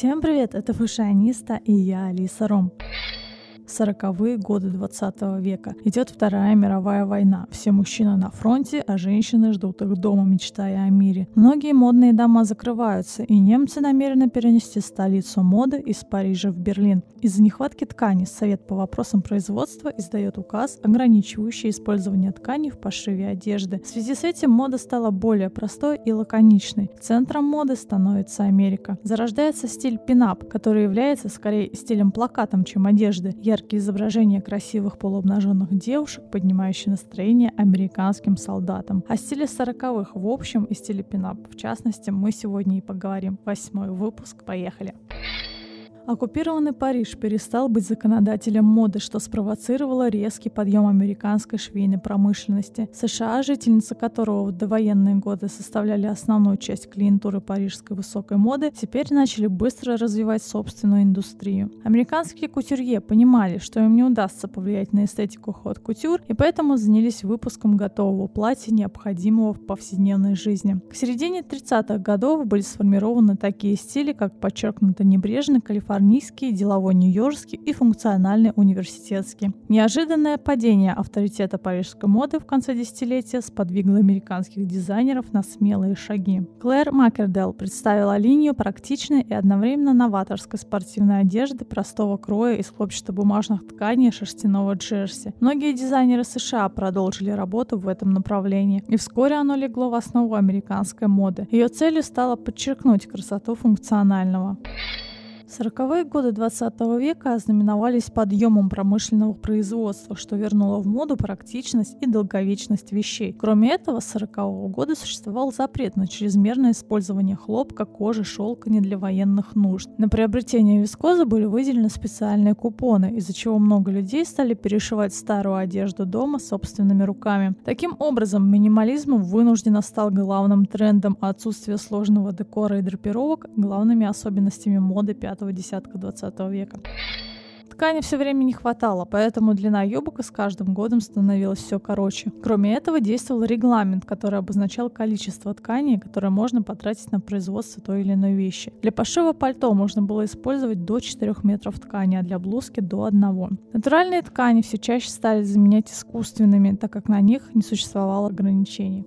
Всем привет, это Фашиониста и я Алиса Ром. 40-е годы 20 века. Идет Вторая мировая война. Все мужчины на фронте, а женщины ждут их дома, мечтая о мире. Многие модные дома закрываются, и немцы намерены перенести столицу моды из Парижа в Берлин. Из-за нехватки ткани Совет по вопросам производства издает указ, ограничивающий использование ткани в пошиве одежды. В связи с этим мода стала более простой и лаконичной. Центром моды становится Америка. Зарождается стиль пинап, который является скорее стилем-плакатом, чем одежды. Я яркие изображения красивых полуобнаженных девушек, поднимающие настроение американским солдатам. О стиле сороковых в общем и стиле пинап в частности мы сегодня и поговорим. Восьмой выпуск. Поехали! Оккупированный Париж перестал быть законодателем моды, что спровоцировало резкий подъем американской швейной промышленности. США, жительницы которого в довоенные годы составляли основную часть клиентуры парижской высокой моды, теперь начали быстро развивать собственную индустрию. Американские кутюрье понимали, что им не удастся повлиять на эстетику ход-кутюр, и поэтому занялись выпуском готового платья, необходимого в повседневной жизни. К середине 30-х годов были сформированы такие стили, как подчеркнуто небрежный калифорнийский калифорнийский, деловой нью-йоркский и функциональный университетский. Неожиданное падение авторитета парижской моды в конце десятилетия сподвигло американских дизайнеров на смелые шаги. Клэр Макердел представила линию практичной и одновременно новаторской спортивной одежды простого кроя из хлопчатобумажных тканей и шерстяного джерси. Многие дизайнеры США продолжили работу в этом направлении, и вскоре оно легло в основу американской моды. Ее целью стало подчеркнуть красоту функционального. Сороковые годы 20 века ознаменовались подъемом промышленного производства, что вернуло в моду практичность и долговечность вещей. Кроме этого, с 40 -го года существовал запрет на чрезмерное использование хлопка, кожи, шелка не для военных нужд. На приобретение вискозы были выделены специальные купоны, из-за чего много людей стали перешивать старую одежду дома собственными руками. Таким образом, минимализм вынужденно стал главным трендом, а отсутствие сложного декора и драпировок – главными особенностями моды 5 пятого десятка 20 века. Ткани все время не хватало, поэтому длина юбок с каждым годом становилась все короче. Кроме этого, действовал регламент, который обозначал количество ткани, которое можно потратить на производство той или иной вещи. Для пошива пальто можно было использовать до 4 метров ткани, а для блузки до 1. Натуральные ткани все чаще стали заменять искусственными, так как на них не существовало ограничений.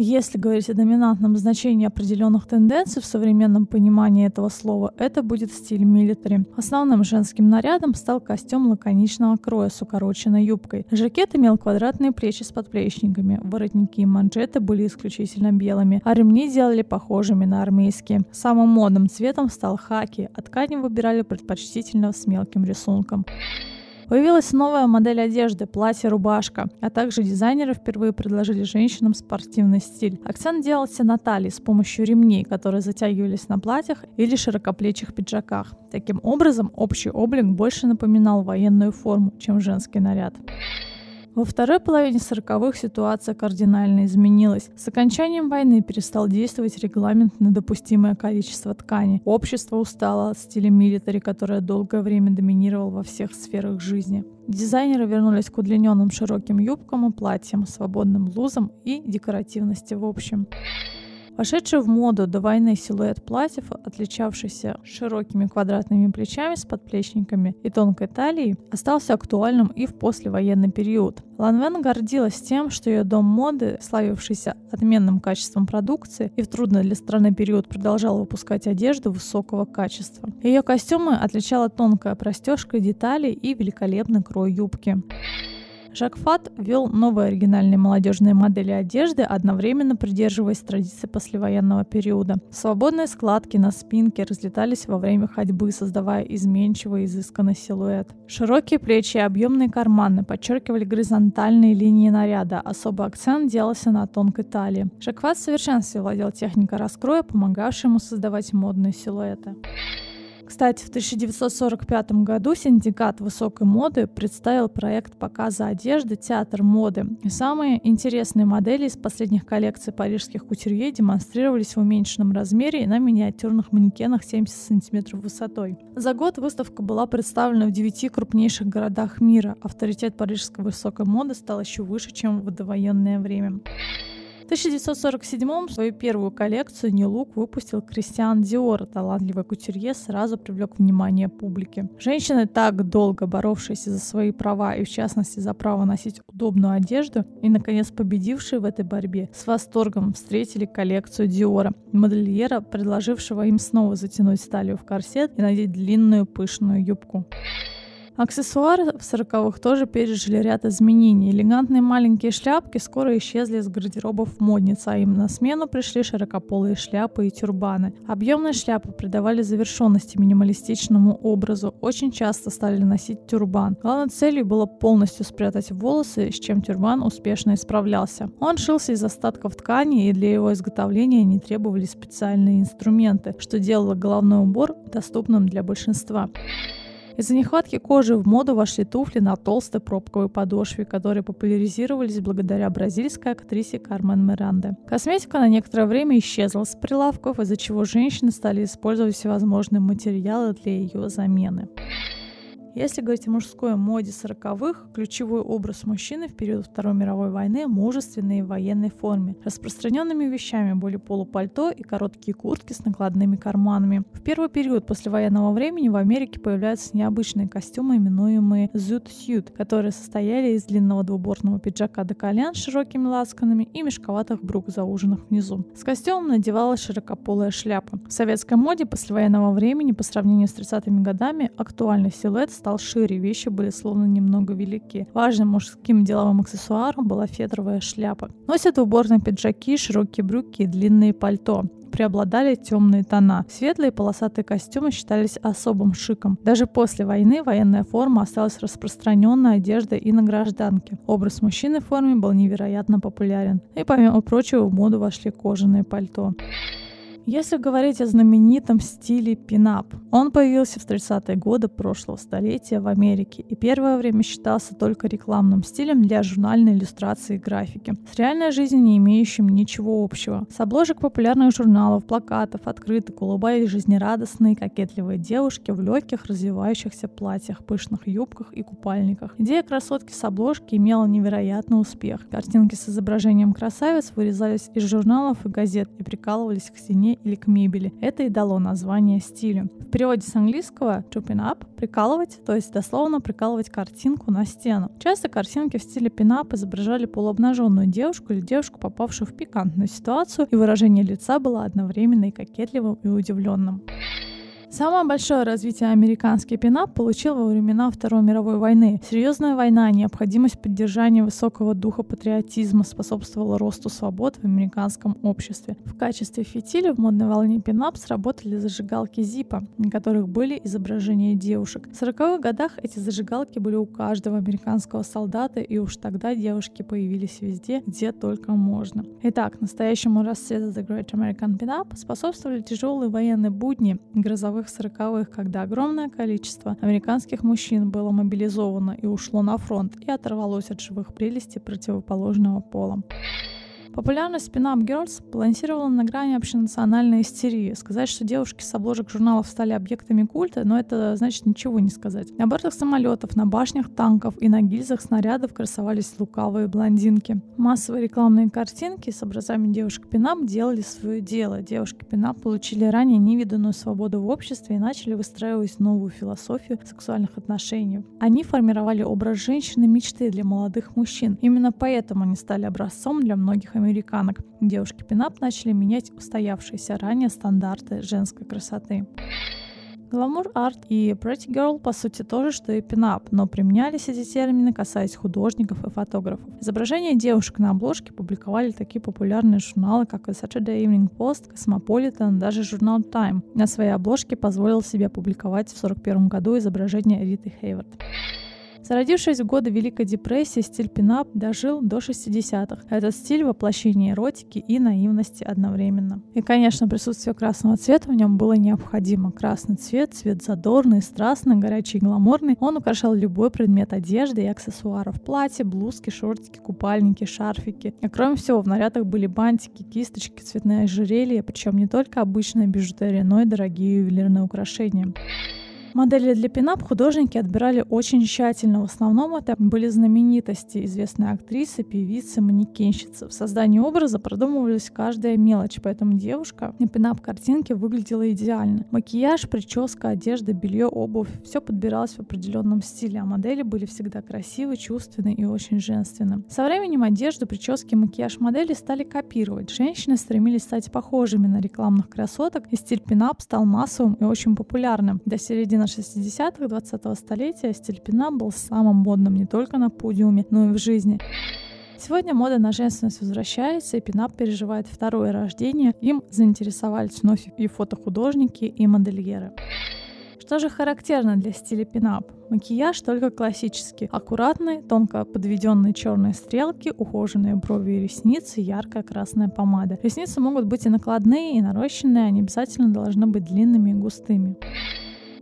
Если говорить о доминантном значении определенных тенденций в современном понимании этого слова, это будет стиль милитари. Основным женским нарядом стал костюм лаконичного кроя с укороченной юбкой. Жакет имел квадратные плечи с подплечниками, воротники и манжеты были исключительно белыми, а ремни делали похожими на армейские. Самым модным цветом стал хаки, а ткани выбирали предпочтительно с мелким рисунком. Появилась новая модель одежды – платье-рубашка, а также дизайнеры впервые предложили женщинам спортивный стиль. Акцент делался на талии с помощью ремней, которые затягивались на платьях или широкоплечих пиджаках. Таким образом, общий облик больше напоминал военную форму, чем женский наряд. Во второй половине 40-х ситуация кардинально изменилась. С окончанием войны перестал действовать регламент на допустимое количество ткани. Общество устало от стиля милитари, которое долгое время доминировал во всех сферах жизни. Дизайнеры вернулись к удлиненным широким юбкам и платьям, свободным блузам и декоративности в общем. Вошедший в моду до войны силуэт платьев, отличавшийся широкими квадратными плечами с подплечниками и тонкой талией, остался актуальным и в послевоенный период. Ланвен гордилась тем, что ее дом моды, славившийся отменным качеством продукции и в трудный для страны период продолжал выпускать одежду высокого качества. Ее костюмы отличала тонкая простежка деталей и великолепный крой юбки. Жак Фат ввел новые оригинальные молодежные модели одежды, одновременно придерживаясь традиций послевоенного периода. Свободные складки на спинке разлетались во время ходьбы, создавая изменчивый изысканный силуэт. Широкие плечи и объемные карманы подчеркивали горизонтальные линии наряда, особый акцент делался на тонкой талии. Жак Фат в совершенстве владел техникой раскроя, помогавшей ему создавать модные силуэты. Кстати, в 1945 году синдикат высокой моды представил проект показа одежды «Театр моды». И самые интересные модели из последних коллекций парижских кутюрье демонстрировались в уменьшенном размере и на миниатюрных манекенах 70 сантиметров высотой. За год выставка была представлена в девяти крупнейших городах мира. Авторитет парижской высокой моды стал еще выше, чем в довоенное время. 1947 свою первую коллекцию Look выпустил Кристиан Диор. Талантливый кутюрье сразу привлек внимание публики. Женщины, так долго боровшиеся за свои права и в частности за право носить удобную одежду и наконец победившие в этой борьбе, с восторгом встретили коллекцию Диора, модельера, предложившего им снова затянуть сталью в корсет и надеть длинную пышную юбку. Аксессуары в сороковых тоже пережили ряд изменений. Элегантные маленькие шляпки скоро исчезли из гардеробов модниц, а им на смену пришли широкополые шляпы и тюрбаны. Объемные шляпы придавали завершенности минималистичному образу. Очень часто стали носить тюрбан. Главной целью было полностью спрятать волосы, с чем тюрбан успешно исправлялся. Он шился из остатков ткани, и для его изготовления не требовались специальные инструменты, что делало головной убор доступным для большинства. Из-за нехватки кожи в моду вошли туфли на толстой пробковой подошве, которые популяризировались благодаря бразильской актрисе Кармен Миранде. Косметика на некоторое время исчезла с прилавков, из-за чего женщины стали использовать всевозможные материалы для ее замены. Если говорить о мужской моде 40-х, ключевой образ мужчины в период Второй мировой войны – мужественной в военной форме. Распространенными вещами были полупальто и короткие куртки с накладными карманами. В первый период после военного времени в Америке появляются необычные костюмы, именуемые zoot suit, которые состояли из длинного двубортного пиджака до колен с широкими лацканами и мешковатых брук, зауженных внизу. С костюмом надевалась широкополая шляпа. В советской моде после военного времени по сравнению с 30-ми годами актуальный силуэт стал стал шире, вещи были словно немного велики. Важным мужским деловым аксессуаром была фетровая шляпа. Носят уборные пиджаки, широкие брюки и длинные пальто преобладали темные тона. Светлые полосатые костюмы считались особым шиком. Даже после войны военная форма осталась распространенной одеждой и на гражданке. Образ мужчины в форме был невероятно популярен. И помимо прочего в моду вошли кожаные пальто. Если говорить о знаменитом стиле пинап, он появился в 30-е годы прошлого столетия в Америке и первое время считался только рекламным стилем для журнальной иллюстрации и графики, с реальной жизнью не имеющим ничего общего. С обложек популярных журналов, плакатов, открыток улыбались жизнерадостные кокетливые девушки в легких развивающихся платьях, пышных юбках и купальниках. Идея красотки с обложки имела невероятный успех. Картинки с изображением красавиц вырезались из журналов и газет и прикалывались к стене или к мебели. Это и дало название стилю. В переводе с английского «tripping up» — прикалывать, то есть дословно прикалывать картинку на стену. Часто картинки в стиле пинап изображали полуобнаженную девушку или девушку, попавшую в пикантную ситуацию, и выражение лица было одновременно и кокетливым, и удивленным. Самое большое развитие американский пинап получил во времена Второй мировой войны. Серьезная война, необходимость поддержания высокого духа патриотизма способствовала росту свобод в американском обществе. В качестве фитиля в модной волне пинап сработали зажигалки Зипа, на которых были изображения девушек. В 40-х годах эти зажигалки были у каждого американского солдата, и уж тогда девушки появились везде, где только можно. Итак, настоящему расцвету The Great American Pin-Up способствовали тяжелые военные будни, грозовые грозовых сороковых, когда огромное количество американских мужчин было мобилизовано и ушло на фронт и оторвалось от живых прелестей противоположного пола. Популярность Pin-Up Girls балансировала на грани общенациональной истерии. Сказать, что девушки с обложек журналов стали объектами культа, но это значит ничего не сказать. На бортах самолетов, на башнях танков и на гильзах снарядов красовались лукавые блондинки. Массовые рекламные картинки с образами девушек Пинап делали свое дело. Девушки Пинап получили ранее невиданную свободу в обществе и начали выстраивать новую философию сексуальных отношений. Они формировали образ женщины мечты для молодых мужчин. Именно поэтому они стали образцом для многих американок. Девушки пинап начали менять устоявшиеся ранее стандарты женской красоты. Гламур арт и Pretty Girl по сути тоже, что и пинап, но применялись эти термины, касаясь художников и фотографов. Изображения девушек на обложке публиковали такие популярные журналы, как Saturday Evening Post, Cosmopolitan, даже журнал Time. На своей обложке позволил себе публиковать в 1941 году изображение Риты Хейвард. Зародившись в годы Великой депрессии, стиль пинап дожил до 60-х. Этот стиль воплощения эротики и наивности одновременно. И, конечно, присутствие красного цвета в нем было необходимо. Красный цвет, цвет задорный, страстный, горячий и гламурный. Он украшал любой предмет одежды и аксессуаров. Платья, блузки, шортики, купальники, шарфики. И кроме всего, в нарядах были бантики, кисточки, цветные ожерелья, причем не только обычная бижутерия, но и дорогие ювелирные украшения. Модели для пинап художники отбирали очень тщательно. В основном это были знаменитости, известные актрисы, певицы, манекенщицы. В создании образа продумывались каждая мелочь, поэтому девушка на пинап-картинке выглядела идеально. Макияж, прическа, одежда, белье, обувь — все подбиралось в определенном стиле, а модели были всегда красивы, чувственны и очень женственны. Со временем одежду, прически, макияж модели стали копировать. Женщины стремились стать похожими на рекламных красоток, и стиль пинап стал массовым и очень популярным. До середины 60-х 20-го столетия стиль пинап был самым модным не только на подиуме, но и в жизни. Сегодня мода на женственность возвращается, и пинап переживает второе рождение. Им заинтересовались вновь и фотохудожники, и модельеры. Что же характерно для стиля пинап? Макияж только классический. Аккуратный, тонко подведенные черные стрелки, ухоженные брови и ресницы, яркая красная помада. Ресницы могут быть и накладные, и нарощенные, они обязательно должны быть длинными и густыми.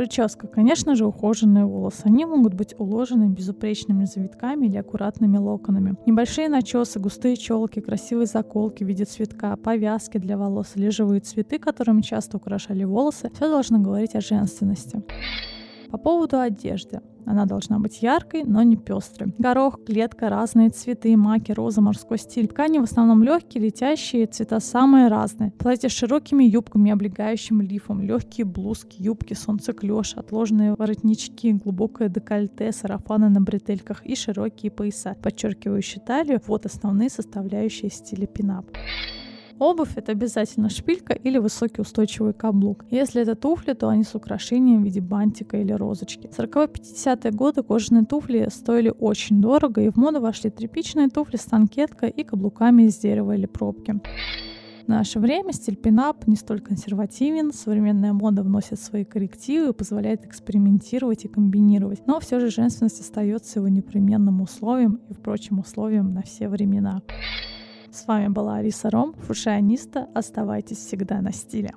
Прическа. Конечно же, ухоженные волосы. Они могут быть уложены безупречными завитками или аккуратными локонами. Небольшие начесы, густые челки, красивые заколки в виде цветка, повязки для волос или цветы, которыми часто украшали волосы, все должно говорить о женственности. По поводу одежды. Она должна быть яркой, но не пестрой. Горох, клетка, разные цветы, маки, роза, морской стиль. Ткани в основном легкие, летящие, цвета самые разные. Платья с широкими юбками, облегающим лифом, легкие блузки, юбки, солнцеклеш, отложенные воротнички, глубокое декольте, сарафаны на бретельках и широкие пояса, подчеркивающие талию. Вот основные составляющие стиля пинап. Обувь — это обязательно шпилька или высокий устойчивый каблук. Если это туфли, то они с украшением в виде бантика или розочки. В 40-50-е годы кожаные туфли стоили очень дорого, и в моду вошли тряпичные туфли с танкеткой и каблуками из дерева или пробки. В наше время стиль пинап не столь консервативен, современная мода вносит свои коррективы и позволяет экспериментировать и комбинировать, но все же женственность остается его непременным условием и, впрочем, условием на все времена. С вами была Алиса Ром, фушиониста. Оставайтесь всегда на стиле.